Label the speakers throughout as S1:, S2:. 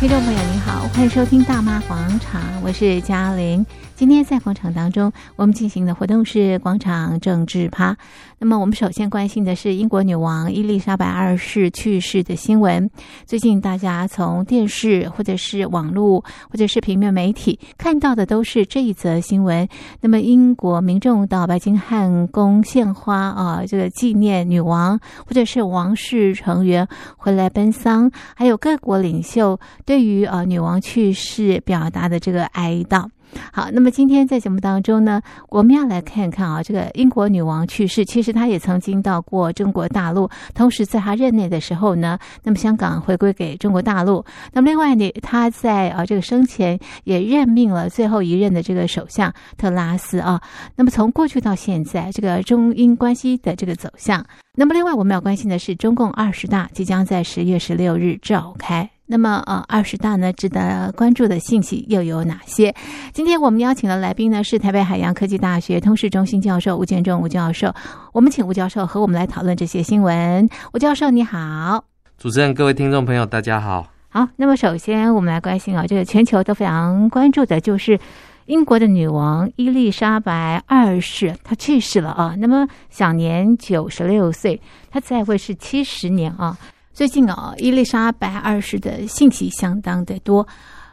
S1: 听众朋友您好，欢迎收听《大妈广场》，我是嘉玲。今天在广场当中，我们进行的活动是广场政治趴。那么，我们首先关心的是英国女王伊丽莎白二世去世的新闻。最近，大家从电视或者是网络或者是平面媒体看到的都是这一则新闻。那么，英国民众到白金汉宫献花啊，这个纪念女王，或者是王室成员回来奔丧，还有各国领袖对于啊女王去世表达的这个哀悼。好，那么今天在节目当中呢，我们要来看看啊，这个英国女王去世，其实她也曾经到过中国大陆，同时在她任内的时候呢，那么香港回归给中国大陆，那么另外呢，她在啊这个生前也任命了最后一任的这个首相特拉斯啊，那么从过去到现在，这个中英关系的这个走向，那么另外我们要关心的是中共二十大即将在十月十六日召开。那么，呃，二十大呢，值得关注的信息又有哪些？今天我们邀请的来宾呢，是台北海洋科技大学通识中心教授吴建中吴教授。我们请吴教授和我们来讨论这些新闻。吴教授，你好。
S2: 主持人，各位听众朋友，大家好。
S1: 好，那么首先我们来关心啊，这个全球都非常关注的就是英国的女王伊丽莎白二世，她去世了啊。那么享年九十六岁，她在位是七十年啊。最近啊，伊丽莎白二世的信息相当的多。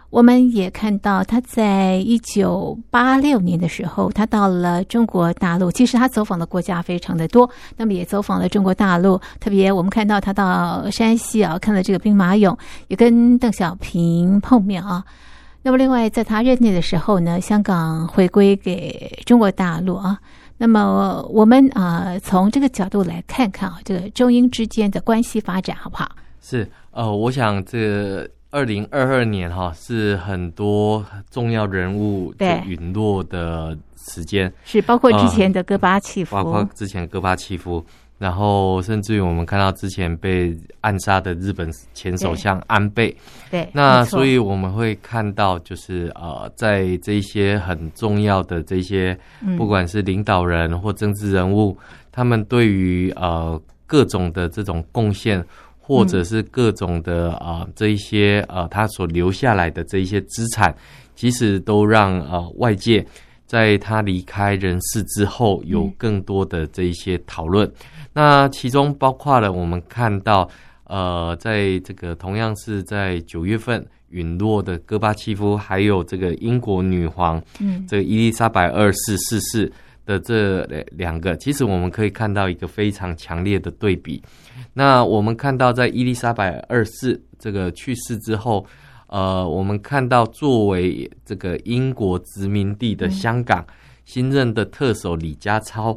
S1: 我们也看到，他在一九八六年的时候，他到了中国大陆。其实他走访的国家非常的多，那么也走访了中国大陆。特别我们看到他到山西啊，看了这个兵马俑，也跟邓小平碰面啊。那么另外，在他任内的时候呢，香港回归给中国大陆啊。那么我们啊、呃，从这个角度来看看啊，这个中英之间的关系发展好不好？
S2: 是呃，我想这二零二二年哈、啊，是很多重要人物陨落的时间，
S1: 是包括之前的戈巴契夫，
S2: 呃、包括之前戈巴契夫。然后，甚至于我们看到之前被暗杀的日本前首相安倍，
S1: 对，对，
S2: 那所以我们会看到，就是呃，在这些很重要的这些，不管是领导人或政治人物，嗯、他们对于呃各种的这种贡献，或者是各种的啊、呃、这一些呃他所留下来的这一些资产，其实都让呃外界在他离开人世之后，有更多的这一些讨论。嗯那其中包括了我们看到，呃，在这个同样是在九月份陨落的戈巴契夫，还有这个英国女皇，嗯，这个伊丽莎白二世逝世的这两个，其实我们可以看到一个非常强烈的对比。那我们看到，在伊丽莎白二世这个去世之后，呃，我们看到作为这个英国殖民地的香港新任的特首李家超。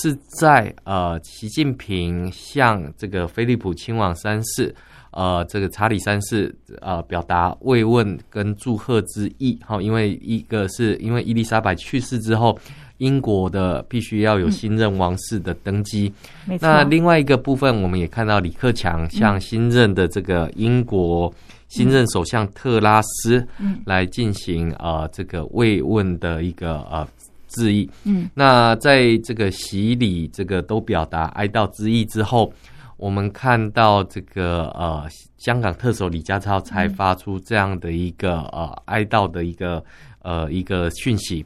S2: 是在呃，习近平向这个菲利普亲王三世，呃，这个查理三世，呃，表达慰问跟祝贺之意。哈，因为一个是因为伊丽莎白去世之后，英国的必须要有新任王室的登基。嗯、那另外一个部分，我们也看到李克强向新任的这个英国新任首相特拉斯来进行呃这个慰问的一个呃。致意，嗯，那在这个洗礼，这个都表达哀悼之意之后，我们看到这个呃，香港特首李家超才发出这样的一个呃哀悼的一个呃一个讯息，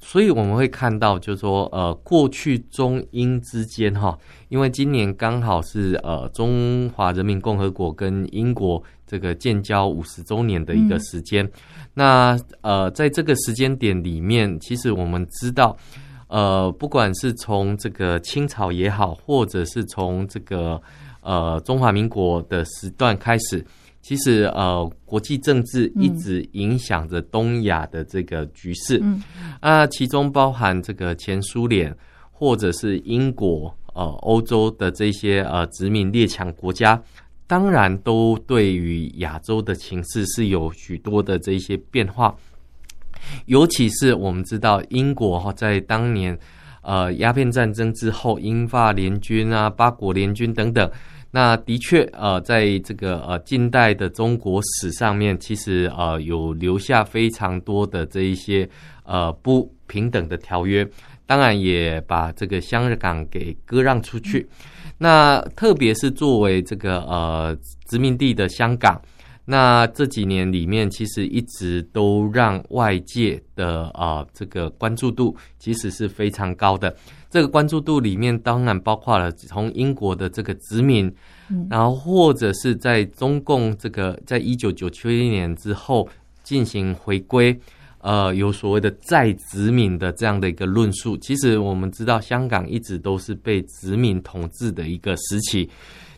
S2: 所以我们会看到，就是说呃，过去中英之间哈，因为今年刚好是呃中华人民共和国跟英国这个建交五十周年的一个时间。嗯那呃，在这个时间点里面，其实我们知道，呃，不管是从这个清朝也好，或者是从这个呃中华民国的时段开始，其实呃国际政治一直影响着东亚的这个局势。嗯，啊，其中包含这个前苏联或者是英国呃欧洲的这些呃殖民列强国家。当然，都对于亚洲的情势是有许多的这一些变化，尤其是我们知道英国哈，在当年呃鸦片战争之后，英法联军啊、八国联军等等，那的确呃，在这个呃近代的中国史上面，其实呃有留下非常多的这一些呃不平等的条约，当然也把这个香港给割让出去。那特别是作为这个呃殖民地的香港，那这几年里面，其实一直都让外界的啊、呃、这个关注度其实是非常高的。这个关注度里面当然包括了从英国的这个殖民，嗯、然后或者是在中共这个在一九九七年之后进行回归，呃，有所谓的再殖民的这样的一个论述。其实我们知道，香港一直都是被殖民统治的一个时期。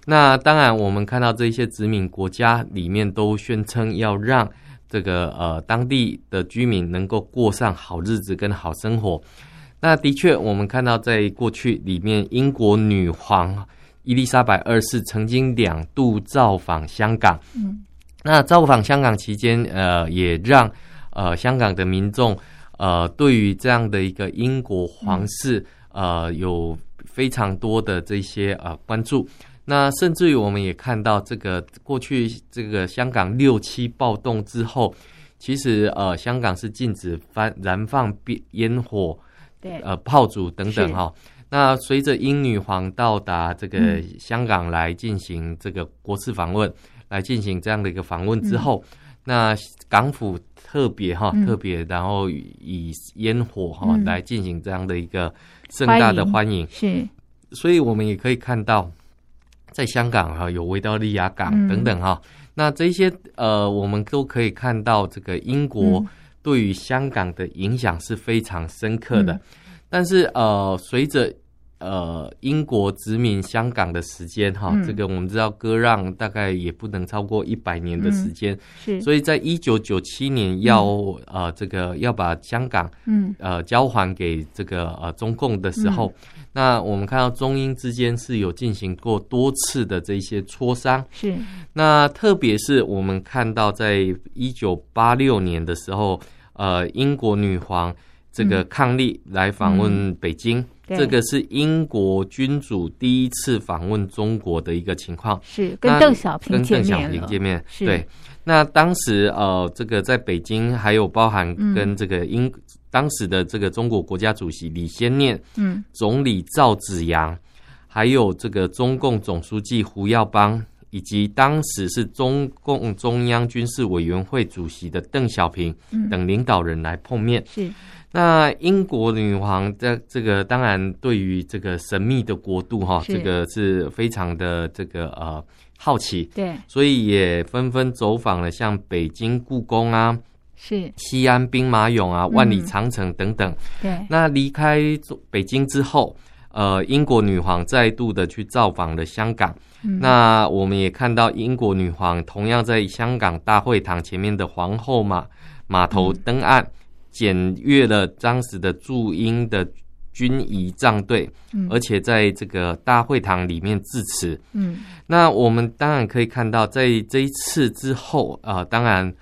S2: 那当然，我们看到这些殖民国家里面都宣称要让这个呃当地的居民能够过上好日子跟好生活。那的确，我们看到在过去里面，英国女皇伊丽莎白二世曾经两度造访香港。嗯，那造访香港期间，呃，也让呃香港的民众呃对于这样的一个英国皇室呃有非常多的这些呃关注。那甚至于我们也看到，这个过去这个香港六七暴动之后，其实呃，香港是禁止放燃放烟火，对，呃，炮竹等等哈。那随着英女皇到达这个香港来进行这个国事访问，嗯、来进行这样的一个访问之后，嗯、那港府特别哈，特别然后以烟火哈来进行这样的一个盛大的欢迎，
S1: 是，
S2: 所以我们也可以看到。在香港哈，有维多利亚港等等哈，嗯、那这些呃，我们都可以看到这个英国对于香港的影响是非常深刻的。嗯、但是呃，随着呃英国殖民香港的时间哈，嗯、这个我们知道割让大概也不能超过一百年的时间，嗯、是。所以在一九九七年要、嗯、呃这个要把香港嗯呃交还给这个呃中共的时候。嗯那我们看到中英之间是有进行过多次的这些磋商，
S1: 是。
S2: 那特别是我们看到，在一九八六年的时候，呃，英国女皇这个伉俪来访问北京，嗯、这个是英国君主第一次访问中国的一个情况，
S1: 是跟邓小平见面，
S2: 跟邓小平见面，对。那当时呃，这个在北京还有包含跟这个英。嗯当时的这个中国国家主席李先念，嗯，总理赵紫阳，还有这个中共总书记胡耀邦，以及当时是中共中央军事委员会主席的邓小平等领导人来碰面。是，那英国女皇的这个当然对于这个神秘的国度哈，这个是非常的这个呃好奇，对，所以也纷纷走访了像北京故宫啊。是。西安兵马俑啊，万里长城等等。嗯、对，那离开北京之后，呃，英国女皇再度的去造访了香港。嗯、那我们也看到英国女皇同样在香港大会堂前面的皇后码码头登岸，检阅、嗯、了当时的驻英的军仪仗队，嗯、而且在这个大会堂里面致辞。嗯，那我们当然可以看到，在这一次之后啊、呃，当然。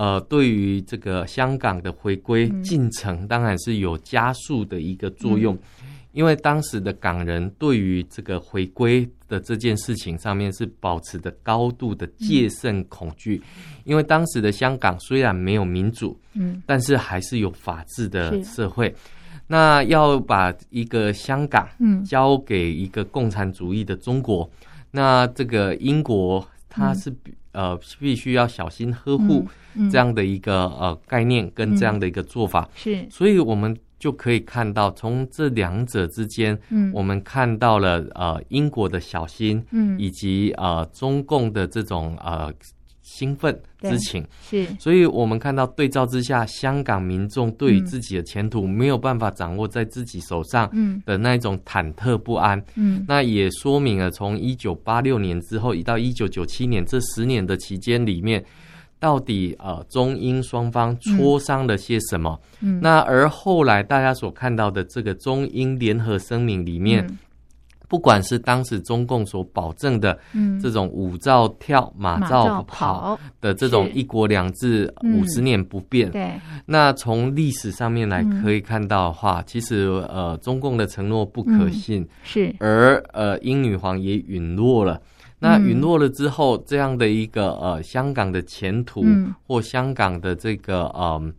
S2: 呃，对于这个香港的回归进程，当然是有加速的一个作用，嗯、因为当时的港人对于这个回归的这件事情上面是保持着高度的戒慎恐惧，嗯、因为当时的香港虽然没有民主，嗯，但是还是有法治的社会，那要把一个香港嗯。交给一个共产主义的中国，嗯、那这个英国它是呃，必须要小心呵护这样的一个、呃概念跟这样的一个做法，是、嗯，所以我们就可以看到，从这两者之间，嗯，我们看到了呃英国的小心，嗯，以及呃中共的这种呃。兴奋之情。是，所以我们看到对照之下，香港民众对于自己的前途没有办法掌握在自己手上的那一种忐忑不安，嗯，那也说明了从一九八六年之后，一到一九九七年这十年的期间里面，到底呃中英双方磋商了些什么？嗯，那而后来大家所看到的这个中英联合声明里面。嗯不管是当时中共所保证的这种五照跳、马照跑的这种一国两制五十年不变，对，那从历史上面来可以看到的话，其实呃中共的承诺不可信，是，而呃英女皇也陨落了。那陨落了之后，这样的一个呃香港的前途或香港的这个呃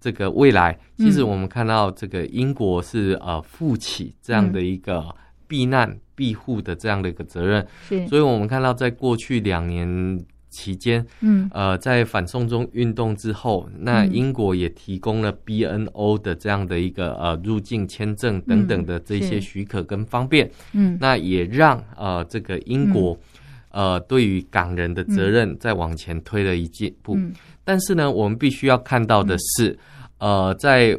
S2: 这个未来，其实我们看到这个英国是呃负起这样的一个。避难庇护的这样的一个责任，是，所以我们看到在过去两年期间，
S1: 嗯，
S2: 呃，在反送中运动之后，那英国也提供了 BNO 的这样的一个呃入境签证等等的这些许可跟方便，
S1: 嗯，
S2: 那也让呃这个英国、嗯、呃对于港人的责任再往前推了一进步。
S1: 嗯、
S2: 但是呢，我们必须要看到的是，嗯、呃，在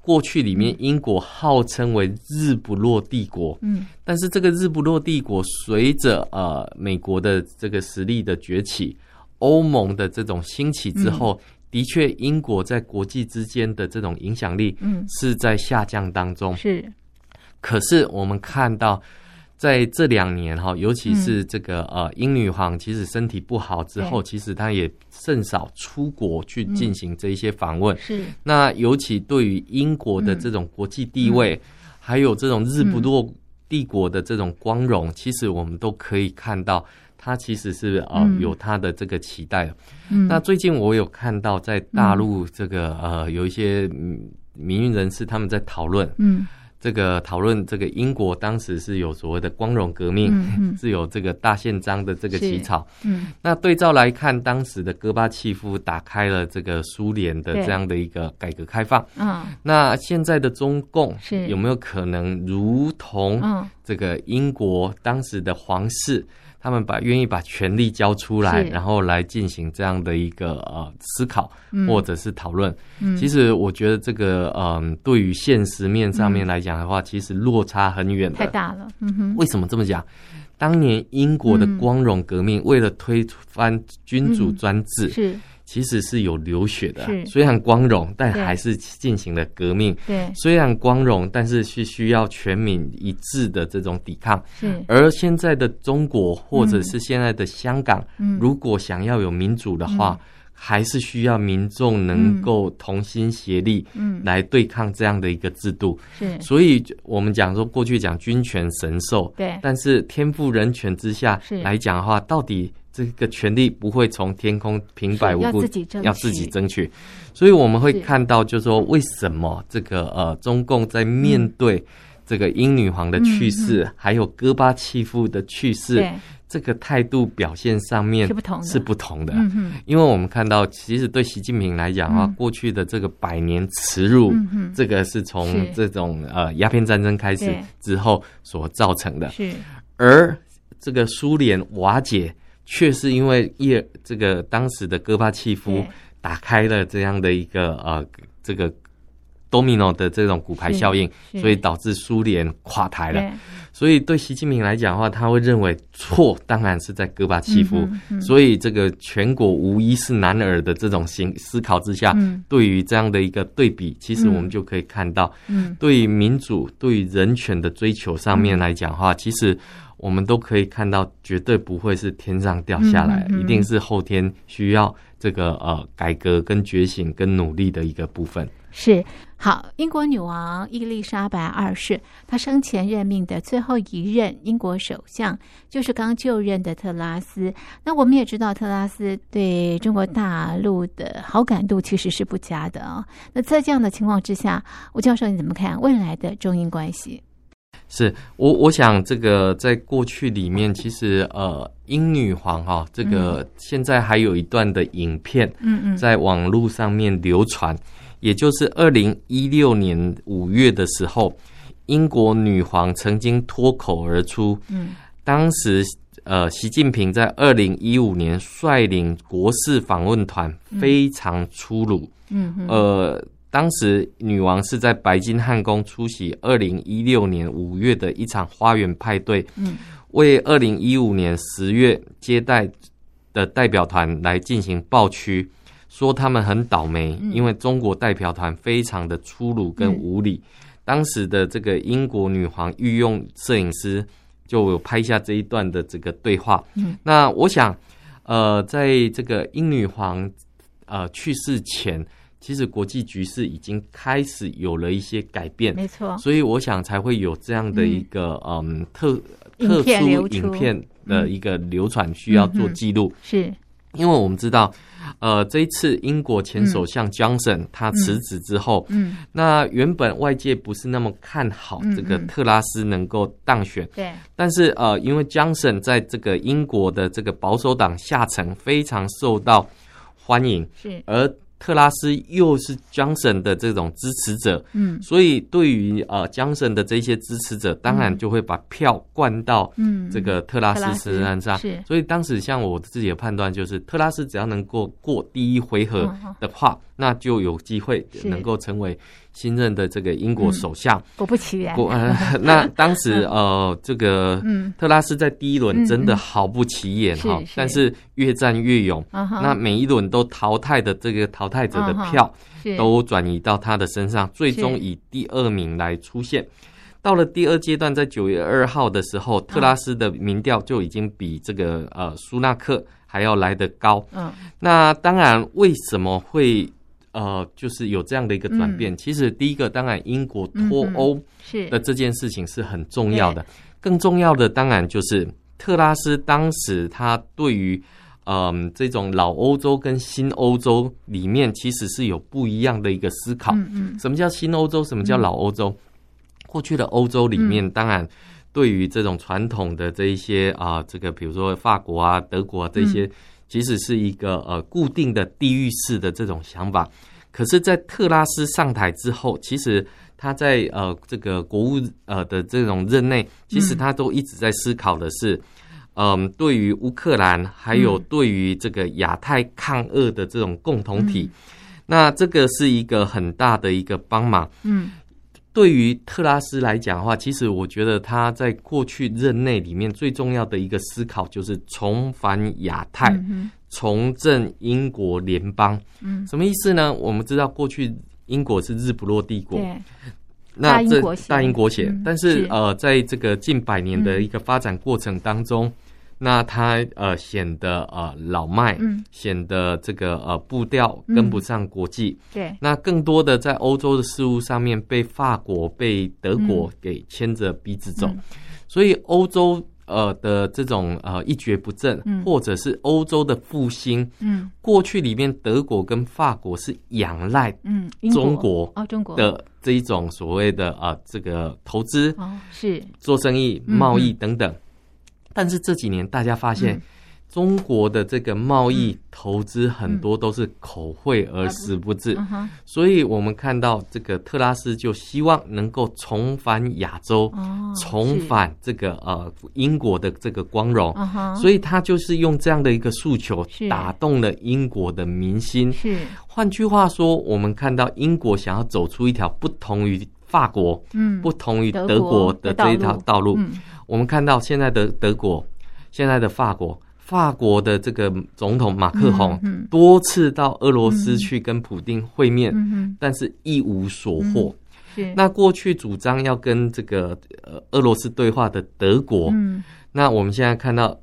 S2: 过去里面，英国号称为日不落帝国，
S1: 嗯，但
S2: 是这个日不落帝国随着呃美国的这个实力的崛起，欧盟的这种兴起之后，的确英国在国际之间的这种影响力，嗯，是在下降当中。
S1: 是，
S2: 可是我们看到。在这两年哈，尤其是这个呃英女皇，其实身体不好之后，其实她也甚少出国去进行这一些访问。
S1: 是。
S2: 那尤其对于英国的这种国际地位，还有这种日不落帝国的这种光荣，其实我们都可以看到，它其实是呃有它的这个期待。嗯。那最近我有看到在大陆这个呃有一些民运人士他们在讨论。嗯。这个讨论，这个英国当时是有所谓的光荣革命，是有这个大宪章的这个起草。嗯，那对照来看，当时的戈巴契夫打开了这个苏联的这样的一个改革开放。嗯，那现在的中共是有没有可能如同这个英国当时的皇室？他们把愿意把权力交出来，然后来进行这样的一个呃思考或者是讨论。嗯，其实我觉得这个嗯、呃，对于现实面上面来讲的话，嗯、其实落差很远的，
S1: 太大了。嗯哼，
S2: 为什么这么讲？当年英国的光荣革命，为了推翻君主专制，嗯、是。其实是有流血的，虽然光荣，但还是进行了革命。对，虽然光荣，但是是需要全民一致的这种抵抗。是，而现在的中国或者是现在的香港，如果想要有民主的话，还是需要民众能够同心协力，嗯，来对抗这样的一个制度。是，所以我们讲说，过去讲君权神授，对，但是天赋人权之下来讲的话，到底。这个权利不会从天空平白无故要自己争取，所以我们会看到，就是说为什么这个呃中共在面对这个英女皇的去世，还有戈巴契夫的去世，这个态度表现上面是不同的，是不同的。因为我们看到，其实对习近平来讲的话，过去的这个百年耻辱，这个是从这种呃鸦片战争开始之后所造成的，是。而这个苏联瓦解。却是因为叶这个当时的戈巴契夫打开了这样的一个呃这个 domino 的这种骨牌效应，所以导致苏联垮台了。所以对习近平来讲的话，他会认为错当然是在戈巴契夫。嗯嗯、所以这个全国无一是男儿的这种行思考之下，嗯、对于这样的一个对比，其实我们就可以看到，嗯，对于民主、对于人权的追求上面来讲的话，其实。我们都可以看到，绝对不会是天上掉下来，嗯嗯、一定是后天需要这个呃改革跟觉醒跟努力的一个部分。
S1: 是好，英国女王伊丽莎白二世，她生前任命的最后一任英国首相就是刚就任的特拉斯。那我们也知道，特拉斯对中国大陆的好感度其实是不佳的啊、哦。那在这样的情况之下，吴教授你怎么看未来的中英关系？
S2: 是我，我想这个在过去里面，其实呃，英女皇哈，这个现在还有一段的影片，嗯嗯，在网络上面流传，也就是二零一六年五月的时候，英国女皇曾经脱口而出，嗯，当时呃，习近平在二零一五年率领国事访问团非常粗鲁，嗯嗯，呃。当时女王是在白金汉宫出席二零一六年五月的一场花园派对，嗯，为二零一五年十月接待的代表团来进行报区，说他们很倒霉，因为中国代表团非常的粗鲁跟无礼。当时的这个英国女皇御用摄影师就有拍下这一段的这个对话。嗯，那我想，呃，在这个英女皇呃去世前。其实国际局势已经开始有了一些改变，没错，所以我想才会有这样的一个嗯。特特殊影片的一个流传，需要做记录。是，因为我们知道。呃，这一次英国前首相 Johnson 他辞职之后，嗯，那原本外界不是那么看好这个特拉斯能够当选，对，但是呃，因为 Johnson 在这个英国的这个保守党下层非常受到欢迎，是。而。特拉斯又是 Johnson 的这种支持者，嗯，所以对于呃 Johnson 的这些支持者，当然就会把票灌到嗯这个特拉斯身上，是。所以当时像我自己的判断就是，特拉斯只要能够过第一回合的话，那就有机会能够成为。新任的这个英国首相，
S1: 果不其然。
S2: 果 那当时呃，这个特拉斯在第一轮真的毫不起眼哈，但是越战越勇。那每一轮都淘汰的这个淘汰者的票，都转移到他的身上，最终以第二名来出现。到了第二阶段，在九月二号的时候，特拉斯的民调就已经比这个呃苏纳克还要来得高。嗯，那当然为什么会？呃，就是有这样的一个转变。嗯、其实，第一个当然，英国脱欧的这件事情是很重要的。更重要的，当然就是特拉斯当时他对于嗯、呃、这种老欧洲跟新欧洲里面，其实是有不一样的一个思考。嗯嗯。什么叫新欧洲？什么叫老欧洲？嗯、过去的欧洲里面，当然对于这种传统的这一些啊、呃，这个比如说法国啊、德国啊这些。嗯其实是一个呃固定的地域式的这种想法，可是，在特拉斯上台之后，其实他在呃这个国务呃的这种任内，其实他都一直在思考的是，嗯、呃，对于乌克兰还有对于这个亚太抗俄的这种共同体，那这个是一个很大的一个帮忙，嗯。对于特拉斯来讲的话，其实我觉得他在过去任内里面最重要的一个思考就是重返亚太，嗯、重振英国联邦。嗯，什么意思呢？我们知道过去英国是日不落帝国，那这大英国协，但是，是。呃，在这个近百年的一个发展过程当中。嗯那他呃显得呃老迈，嗯，显得这个呃步调跟不上国际，嗯，对。那更多的在欧洲的事物上面被法国、被德国给牵着鼻子走，嗯，所以欧洲呃的这种呃一蹶不振，嗯，或者是欧洲的复兴，嗯，过去里面德国跟法国是仰赖嗯中国哦中国。的这一种所谓的啊这个投资哦是。做生意贸易等等。但是这几年，大家发现中国的这个贸易投资很多都是口惠而实不至，所以我们看到这个特拉斯就希望能够重返亚洲，重返这个呃英国的这个光荣，所以他就是用这样的一个诉求打动了英国的民心。是，换句话说，我们看到英国想要走出一条不同于法国、嗯，不同于德国的这一条道路。我们看到现在的德国，现在的法国，法国的这个总统马克宏多次到俄罗斯去跟普京会面，但是一无所获。那过去主张要跟这个呃俄罗斯对话的德国，那我们现在看到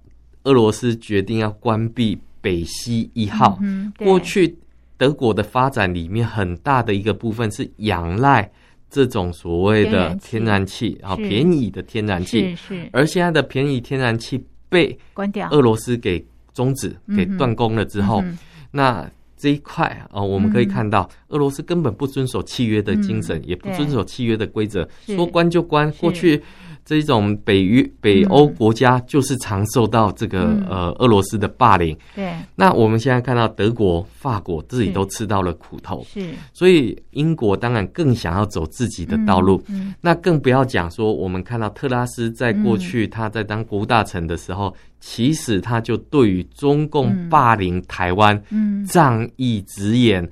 S2: 俄罗斯决定要关闭北溪一号。过去德国的发展里面很大的一个部分是仰赖。这种所谓的天然气。啊，便宜的天然气，是而现在的便宜天然气被关掉，俄罗斯给终止、给断供了之后，那这一块啊，我们可以看到，俄罗斯根本不遵守契约的精神，也不遵守契约的规则，说关就关。过去。这一种北约、北欧国家就是常受到这个、嗯、呃俄罗斯的霸凌。对，那我们现在看到德国、法国自己都吃到了苦头。是，所以英国当然更想要走自己的道路。嗯，嗯那更不要讲说，我们看到特拉斯在过去他在当国务大臣的时候。嗯其实他就对于中共霸凌台湾，仗义执言，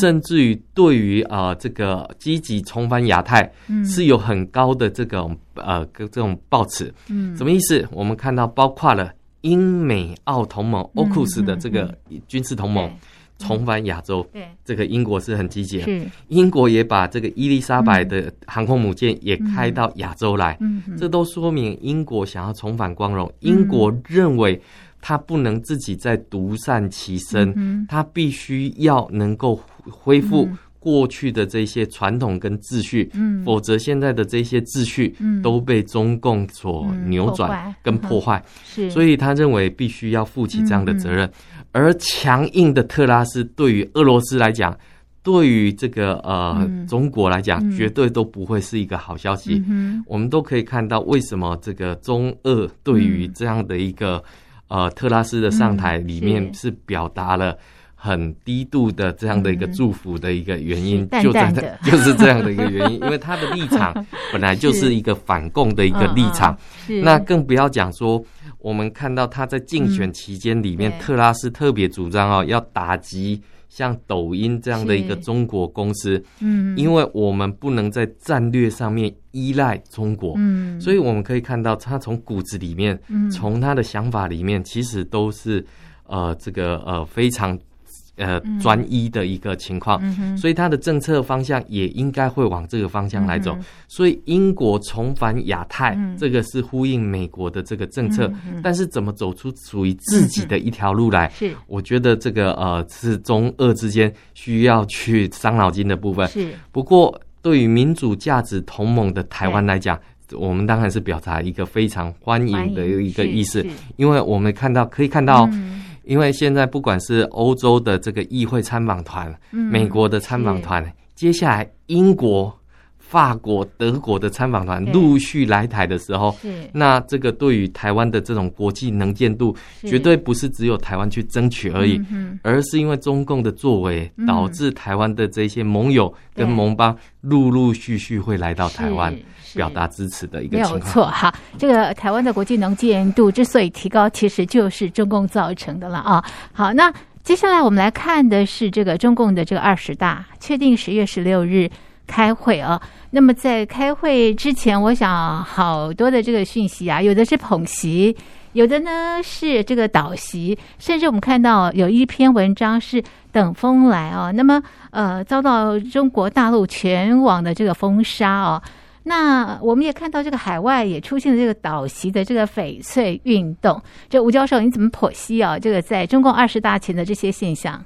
S2: 甚至于对于呃这个积极重返亚太，是有很高的这种呃这种抱持。什么意思？我们看到包括了英美澳同盟 AUKUS 的这个军事同盟。重返亚洲，对。这个英国是很积极的。是。英国也把这个伊丽莎白的航空母舰也开到亚洲来，这都说明英国想要重返光荣。嗯、英国认为他不能自己再独善其身，嗯、他必须要能够恢复过去的这些传统跟秩序，嗯、否则现在的这些秩序都被中共所扭转跟破坏。是，所以他认为必须要负起这样的责任。而强硬的特拉斯对于俄罗斯来讲，对于这个呃、嗯、中国来讲，绝对都不会是一个好消息。
S1: 嗯、
S2: 我们都可以看到，为什么这个中俄对于这样的一个、嗯、呃特拉斯的上台里面是表达了。很低度的这样的一个祝福的一个原因，
S1: 嗯、
S2: 就在
S1: 淡淡
S2: 就是这样的一个原因，因为他的立场 本来就是一个反共的一个立场，
S1: 嗯嗯、
S2: 那更不要讲说，我们看到他在竞选期间里面，嗯、特拉斯特别主张哦，要打击像抖音这样的一个中国公司，
S1: 嗯，
S2: 因为我们不能在战略上面依赖中国，
S1: 嗯，
S2: 所以我们可以看到他从骨子里面，从他的想法里面，其实都是呃这个呃非常。呃，专一的一个情况，
S1: 嗯、
S2: 所以它的政策方向也应该会往这个方向来走。
S1: 嗯、
S2: 所以英国重返亚太，
S1: 嗯、
S2: 这个是呼应美国的这个政策。
S1: 嗯、
S2: 但是怎么走出属于自己的一条路来？
S1: 是，
S2: 我觉得这个呃是中俄之间需要去伤脑筋的部分。
S1: 是。
S2: 不过，对于民主价值同盟的台湾来讲，我们当然是表达一个非常欢迎的一个意思，因为我们看到可以看到。
S1: 嗯
S2: 因为现在不管是欧洲的这个议会参访团，
S1: 嗯、
S2: 美国的参访团，接下来英国、法国、德国的参访团陆续来台的时候，那这个对于台湾的这种国际能见度，绝对不是只有台湾去争取而已，而是因为中共的作为，导致台湾的这些盟友跟盟邦陆陆续续会来到台湾。表达支持的一个情况，
S1: 没有错。哈，这个台湾的国际能见度之所以提高，其实就是中共造成的了啊。好，那接下来我们来看的是这个中共的这个二十大，确定十月十六日开会啊。那么在开会之前，我想好多的这个讯息啊，有的是捧席，有的呢是这个倒席，甚至我们看到有一篇文章是等风来啊。那么呃，遭到中国大陆全网的这个封杀啊。那我们也看到，这个海外也出现了这个倒席的这个翡翠运动。这吴教授，你怎么剖析啊？这个在中共二十大前的这些现象？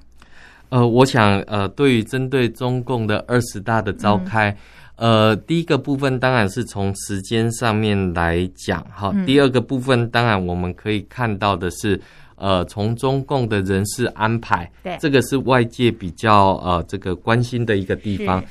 S2: 呃，我想，呃，对于针对中共的二十大的召开，嗯、呃，第一个部分当然是从时间上面来讲，哈。第二个部分当然我们可以看到的是，呃，从中共的人事安排，
S1: 对，
S2: 这个是外界比较呃这个关心的一个地方。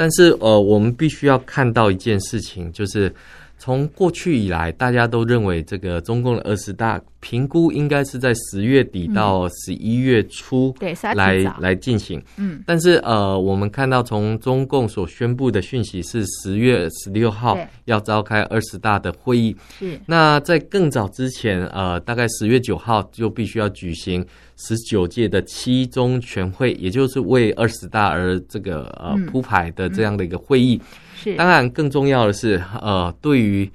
S2: 但是，呃，我们必须要看到一件事情，就是从过去以来，大家都认为这个中共的二十大评估应该是在十月底到十一月初来、嗯、来进行。
S1: 嗯，
S2: 但是，呃，我们看到从中共所宣布的讯息是十月十六号要召开二十大的会议。
S1: 是。那
S2: 在更早之前，呃，大概十月九号就必须要举行。十九届的七中全会，也就是为二十大而这个呃铺排的这样的一个会议。
S1: 是，
S2: 当然更重要的是，呃，对于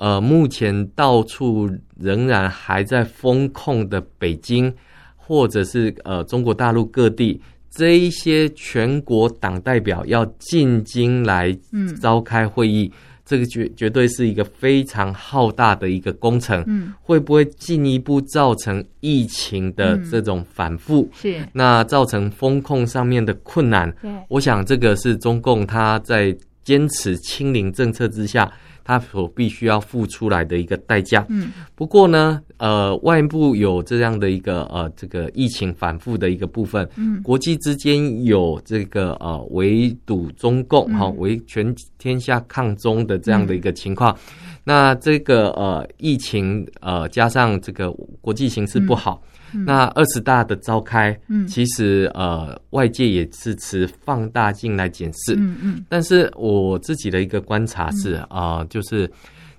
S2: 呃目前到处仍然还在封控的北京，或者是呃中国大陆各地这一些全国党代表要进京来召开会议。嗯这个绝绝对是一个非常浩大的一个工程，
S1: 嗯，
S2: 会不会进一步造成疫情的这种反复？
S1: 嗯、是，
S2: 那造成风控上面的困难。
S1: 对，
S2: 我想这个是中共他在坚持清零政策之下。他所必须要付出来的一个代价。
S1: 嗯，
S2: 不过呢，呃，外部有这样的一个呃，这个疫情反复的一个部分。
S1: 嗯，
S2: 国际之间有这个呃围堵中共哈，围、嗯、全天下抗中的这样的一个情况。嗯、那这个呃疫情呃加上这个国际形势不好。嗯那二十大的召开，嗯，其实呃，外界也是持放大镜来检视，
S1: 嗯嗯。但
S2: 是我自己的一个观察是啊、呃，就是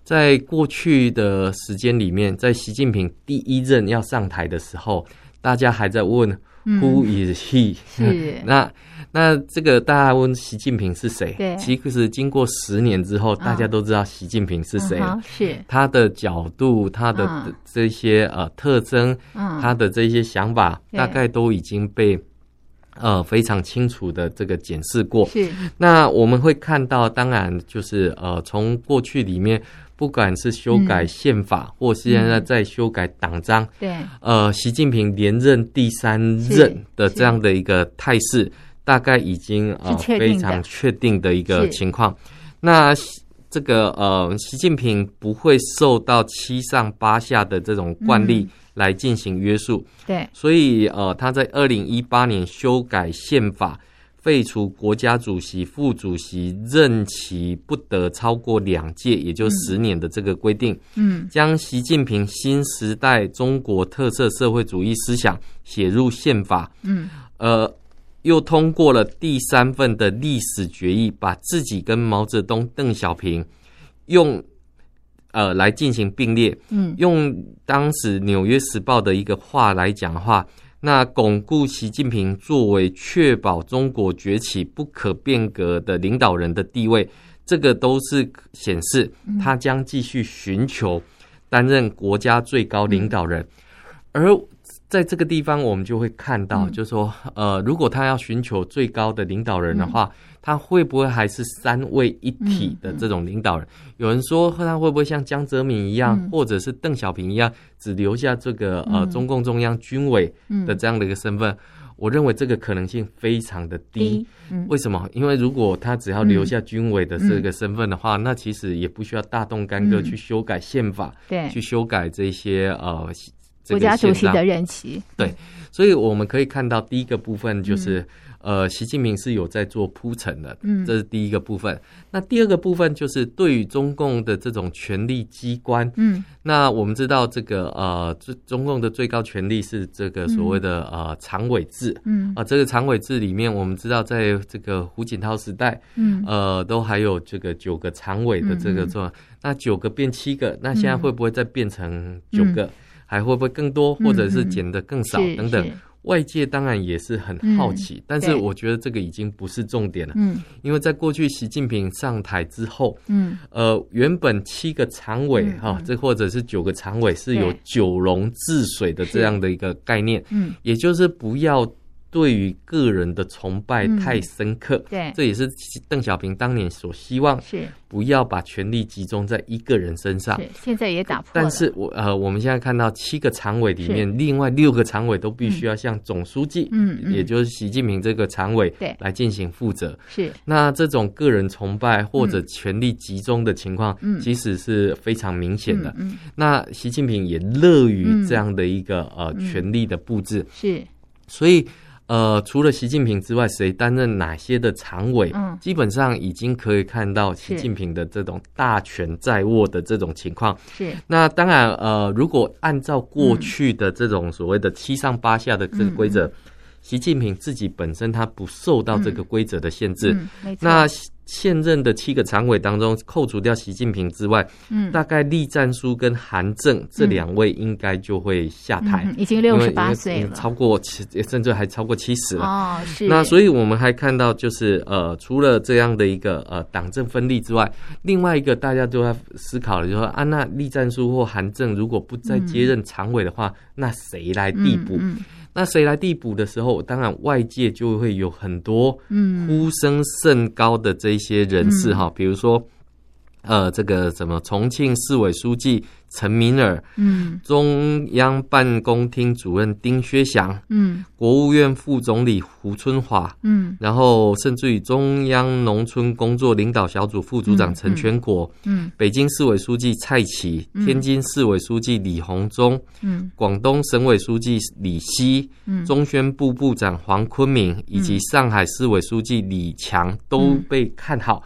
S2: 在过去的时间里面，在习近平第一任要上台的时候，大家还在问 Who is he？
S1: 是
S2: 那。那这个大家问习近平是谁？
S1: 对，
S2: 其实经过十年之后，大家都知道习近平是谁。
S1: 哦、是
S2: 他的角度，他的这些呃特征，他的这些想法，大概都已经被呃非常清楚的这个检视过。
S1: 是。
S2: 那我们会看到，当然就是呃从过去里面，不管是修改宪法，嗯、或是现在在修改党章，
S1: 对，
S2: 呃，习近平连任第三任的这样的一个态势。大概已经呃非常确定的一个情况，那这个呃习近平不会受到七上八下的这种惯例来进行约束。
S1: 对，
S2: 所以呃，他在二零一八年修改宪法。废除国家主席、副主席任期不得超过两届，也就十年的这个规定。嗯，将习近平新时代中国特色社会主义思想写入宪法。嗯，呃，又通过了第三份的历史决议，把自己跟毛泽东、邓小平用呃来进行并列。嗯，用当时《纽约时报》的一个话来讲的话。那巩固习近平作为确保中国崛起不可变革的领导人的地位，这个都是显示他将继续寻求担任国家最高领导人。而在这个地方，我们就会看到，就是说，呃，如果他要寻求最高的领导人的话。他会不会还是三位一体的这种领导人？嗯嗯、有人说他会不会像江泽民一样，嗯、或者是邓小平一样，只留下这个呃中共中央军委的这样的一个身份？嗯、我认为这个可能性非常的低。嗯、为什么？因为如果他只要留下军委的这个身份的话，嗯、那其实也不需要大动干戈去修改宪法，对、嗯，去修改这些呃这个、
S1: 国家主席的任期。
S2: 对，所以我们可以看到第一个部分就是。嗯呃，习近平是有在做铺陈的，嗯，这是第一个部分。那第二个部分就是对于中共的这种权力机关，嗯，那我们知道这个呃，中中共的最高权力是这个所谓的呃常委制，嗯，啊，这个常委制里面，我们知道在这个胡锦涛时代，嗯，呃，都还有这个九个常委的这个做，那九个变七个，那现在会不会再变成九个？还会不会更多，或者是减得更少等等？外界当然也是很好奇，嗯、但是我觉得这个已经不是重点了。嗯，因为在过去习近平上台之后，嗯，呃，原本七个常委哈，这、嗯、或者是九个常委是有九龙治水的这样的一个概念，嗯，也就是不要。对于个人的崇拜太深刻，嗯、对，这也是邓小平当年所希望，是不要把权力集中在一个人身上。
S1: 现在也打破了。
S2: 但是我呃，我们现在看到七个常委里面，另外六个常委都必须要向总书记，嗯，嗯也就是习近平这个常委，对，来进行负责。是，那这种个人崇拜或者权力集中的情况，嗯，其实是非常明显的。那习近平也乐于这样的一个、嗯、呃权力的布置。是，所以。呃，除了习近平之外，谁担任哪些的常委？嗯，基本上已经可以看到习近平的这种大权在握的这种情况。是，那当然，呃，如果按照过去的这种所谓的七上八下的这个规则，嗯、习近平自己本身他不受到这个规则的限制。那。现任的七个常委当中，扣除掉习近平之外，嗯，大概栗战书跟韩正这两位应该就会下台，
S1: 嗯、已经六十八岁了，
S2: 超过七，甚至还超过七十了。哦，是。那所以我们还看到，就是呃，除了这样的一个呃党政分立之外，另外一个大家都在思考了，就是说啊，那栗战书或韩正如果不再接任常委的话，嗯、那谁来递补？那谁来递补的时候，当然外界就会有很多呼声甚高的这些人士哈，比如说呃，这个什么重庆市委书记。陈敏尔，嗯，中央办公厅主任丁薛祥，嗯，国务院副总理胡春华，嗯，然后甚至于中央农村工作领导小组副组长陈全国，嗯，嗯，北京市委书记蔡奇，嗯，天津市委书记李鸿忠，嗯，广东省委书记李希，嗯，中宣部部长黄坤明以及上海市委书记李强都被看好。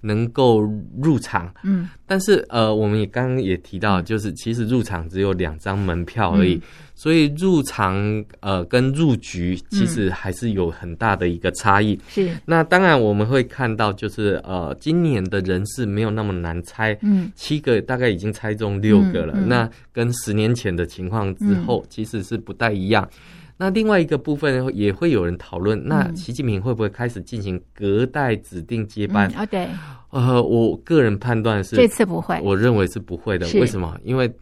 S2: 能够入场，嗯，但是呃，我们也刚刚也提到，就是其实入场只有两张门票而已，嗯、所以入场呃跟入局其实还是有很大的一个差异。是，那当然我们会看到，就是呃，今年的人事没有那么难猜，嗯，七个大概已经猜中六个了，那跟十年前的情况之后其实是不太一样。那另外一个部分也会有人讨论，那习近平会不会开始进行隔代指定接班？
S1: 啊，对，
S2: 呃，我个人判断是
S1: 这次不会，
S2: 我认为是不会的。为什么？因为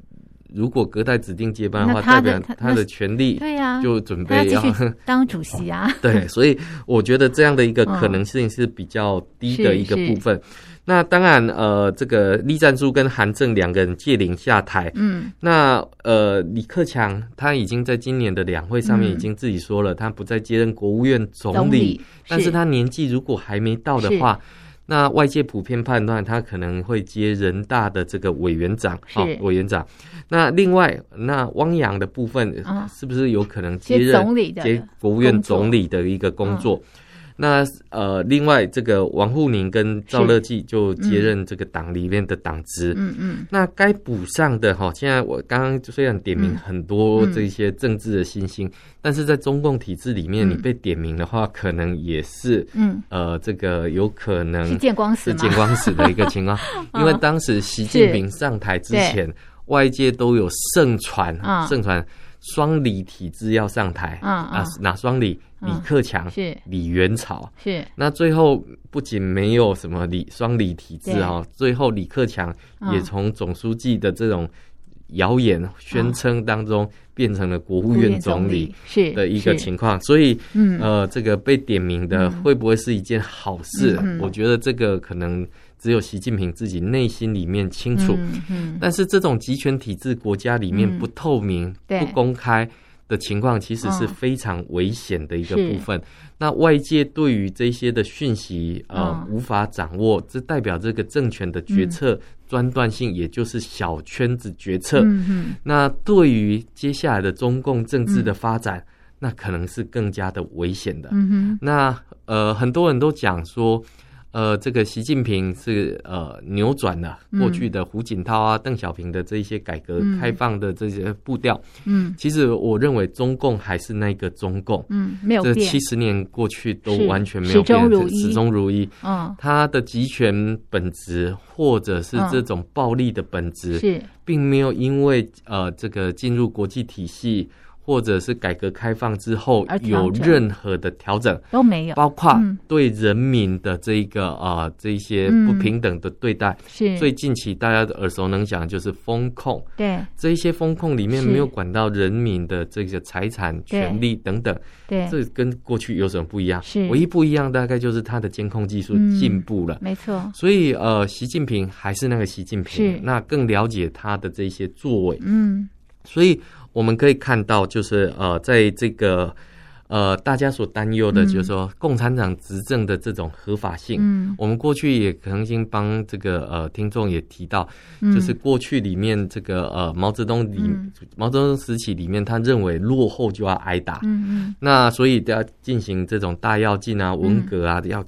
S2: 如果隔代指定接班的话，代表他的权利对呀，就准备要
S1: 当主席啊。
S2: 对，所以我觉得这样的一个可能性是比较低的一个部分。那当然，呃，这个栗战书跟韩正两个人借龄下台，嗯，那呃，李克强他已经在今年的两会上面已经自己说了，他不再接任国务院总理，是。但是他年纪如果还没到的话，那外界普遍判断他可能会接人大的这个委员长，
S1: 是、哦、
S2: 委员长。那另外，那汪洋的部分是不是有可能接任、
S1: 总理的
S2: 接国务院总理的一个工作？那呃，另外这个王沪宁跟赵乐际就接任这个党里面的党职。
S1: 嗯嗯。
S2: 那该补上的哈，现在我刚刚虽然点名很多这些政治的新星，但是在中共体制里面，你被点名的话，可能也是嗯呃，这个有可能
S1: 是见光死，
S2: 是见光死的一个情况。因为当时习近平上台之前，外界都有盛传，盛传双李体制要上台啊，哪双李？李克强是。李元朝是，那最后不仅没有什么李双李体制哈，最后李克强也从总书记的这种谣言宣称当中变成了国务院总理是的一个情况，所以呃，这个被点名的会不会是一件好事？我觉得这个可能只有习近平自己内心里面清楚。嗯，但是这种集权体制国家里面不透明、不公开。的情况其实是非常危险的一个部分。那外界对于这些的讯息呃无法掌握，这代表这个政权的决策专断性，也就是小圈子决策。那对于接下来的中共政治的发展，那可能是更加的危险的。那呃，很多人都讲说。呃，这个习近平是呃扭转了过去的胡锦涛啊、邓、嗯、小平的这一些改革开放的这些步调。嗯，其实我认为中共还是那个中共。嗯，没有变。这七十年过去都完全没有变，始终如一。始终如一。嗯，他的集权本质或者是这种暴力的本质，是、嗯、并没有因为呃这个进入国际体系。或者是改革开放之后有任何的调整
S1: 都没有，
S2: 包括对人民的这一个啊这一些不平等的对待。是最近期大家耳熟能详就是风控，对这一些风控里面没有管到人民的这个财产权利等等。对，这跟过去有什么不一样？是唯一不一样大概就是它的监控技术进步了。没错。所以呃，习近平还是那个习近平，是那更了解他的这些作为。嗯，所以。我们可以看到，就是呃，在这个呃，大家所担忧的，就是说共产党执政的这种合法性。嗯，我们过去也曾经帮这个呃听众也提到，就是过去里面这个呃毛泽东里、嗯、毛泽东时期里面，他认为落后就要挨打。嗯嗯，那所以都要进行这种大跃进啊、文革啊，要。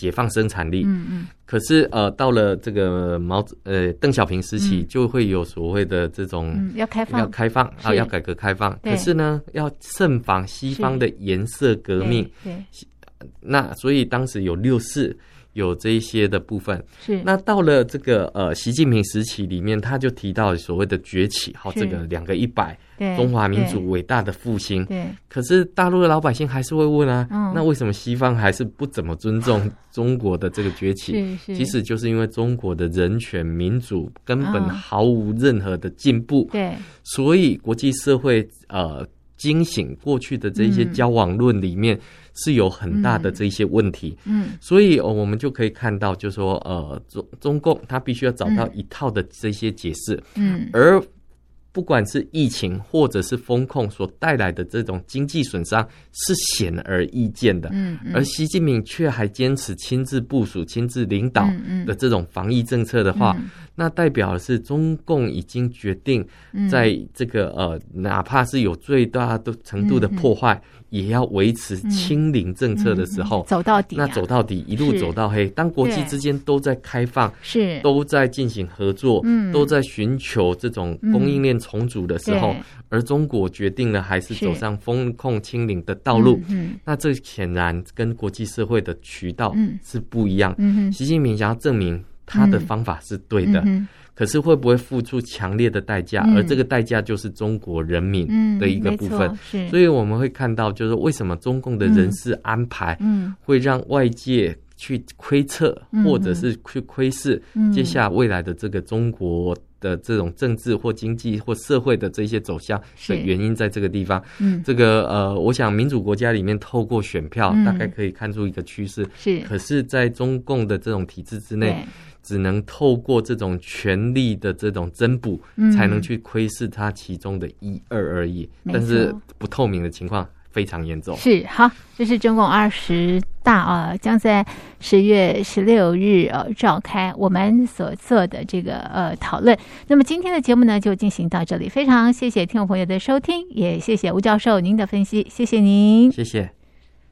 S2: 解放生产力，嗯嗯，可是呃，到了这个毛呃邓小平时期，就会有所谓的这种要开放，要开放啊，要改革开放。可是呢，要慎防西方的颜色革命。对，那所以当时有六四。有这一些的部分。是，那到了这个呃习近平时期里面，他就提到所谓的崛起，好，这个两个一百，中华民族伟大的复兴。对，可是大陆的老百姓还是会问啊，那为什么西方还是不怎么尊重 中国的这个崛起？其实就是因为中国的人权民主根本毫无任何的进步。对，所以国际社会呃惊醒过去的这些交往论里面。是有很大的这些问题，嗯，嗯，所以我们就可以看到，就是说，呃，中中共他必须要找到一套的这些解释，嗯，而不管是疫情或者是风控所带来的这种经济损伤，是显而易见的，嗯，嗯，而习近平却还坚持亲自部署、亲自领导的这种防疫政策的话，嗯嗯，那代表的是中共已经决定，在这个呃，哪怕是有最大的程度的破坏。也要维持清零政策的时候，
S1: 走到底，
S2: 那走到底，一路走到黑。当国际之间都在开放，是。都在进行合作，嗯，都在寻求这种供应链重组的时候，而中国决定了还是走上风控清零的道路，嗯，那这显然跟国际社会的渠道是不一样。嗯，习近平想要证明他的方法是对的。可是会不会付出强烈的代价？而这个代价就是中国人民的一个部分。所以我们会看到，就是为什么中共的人事安排，会让外界去窥测，或者是去窥视接下来未来的这个中国的这种政治或经济或社会的这些走向的原因，在这个地方。嗯这个呃，我想民主国家里面透过选票，大概可以看出一个趋势。是，可是在中共的这种体制之内。只能透过这种权力的这种增补，才能去窥视它其中的一二而已。但是不透明的情况非常严重。
S1: 是好，这是中共二十大啊，将在十月十六日呃召开，我们所做的这个呃讨论。那么今天的节目呢，就进行到这里，非常谢谢听众朋友的收听，也谢谢吴教授您的分析，谢谢您，
S2: 谢谢。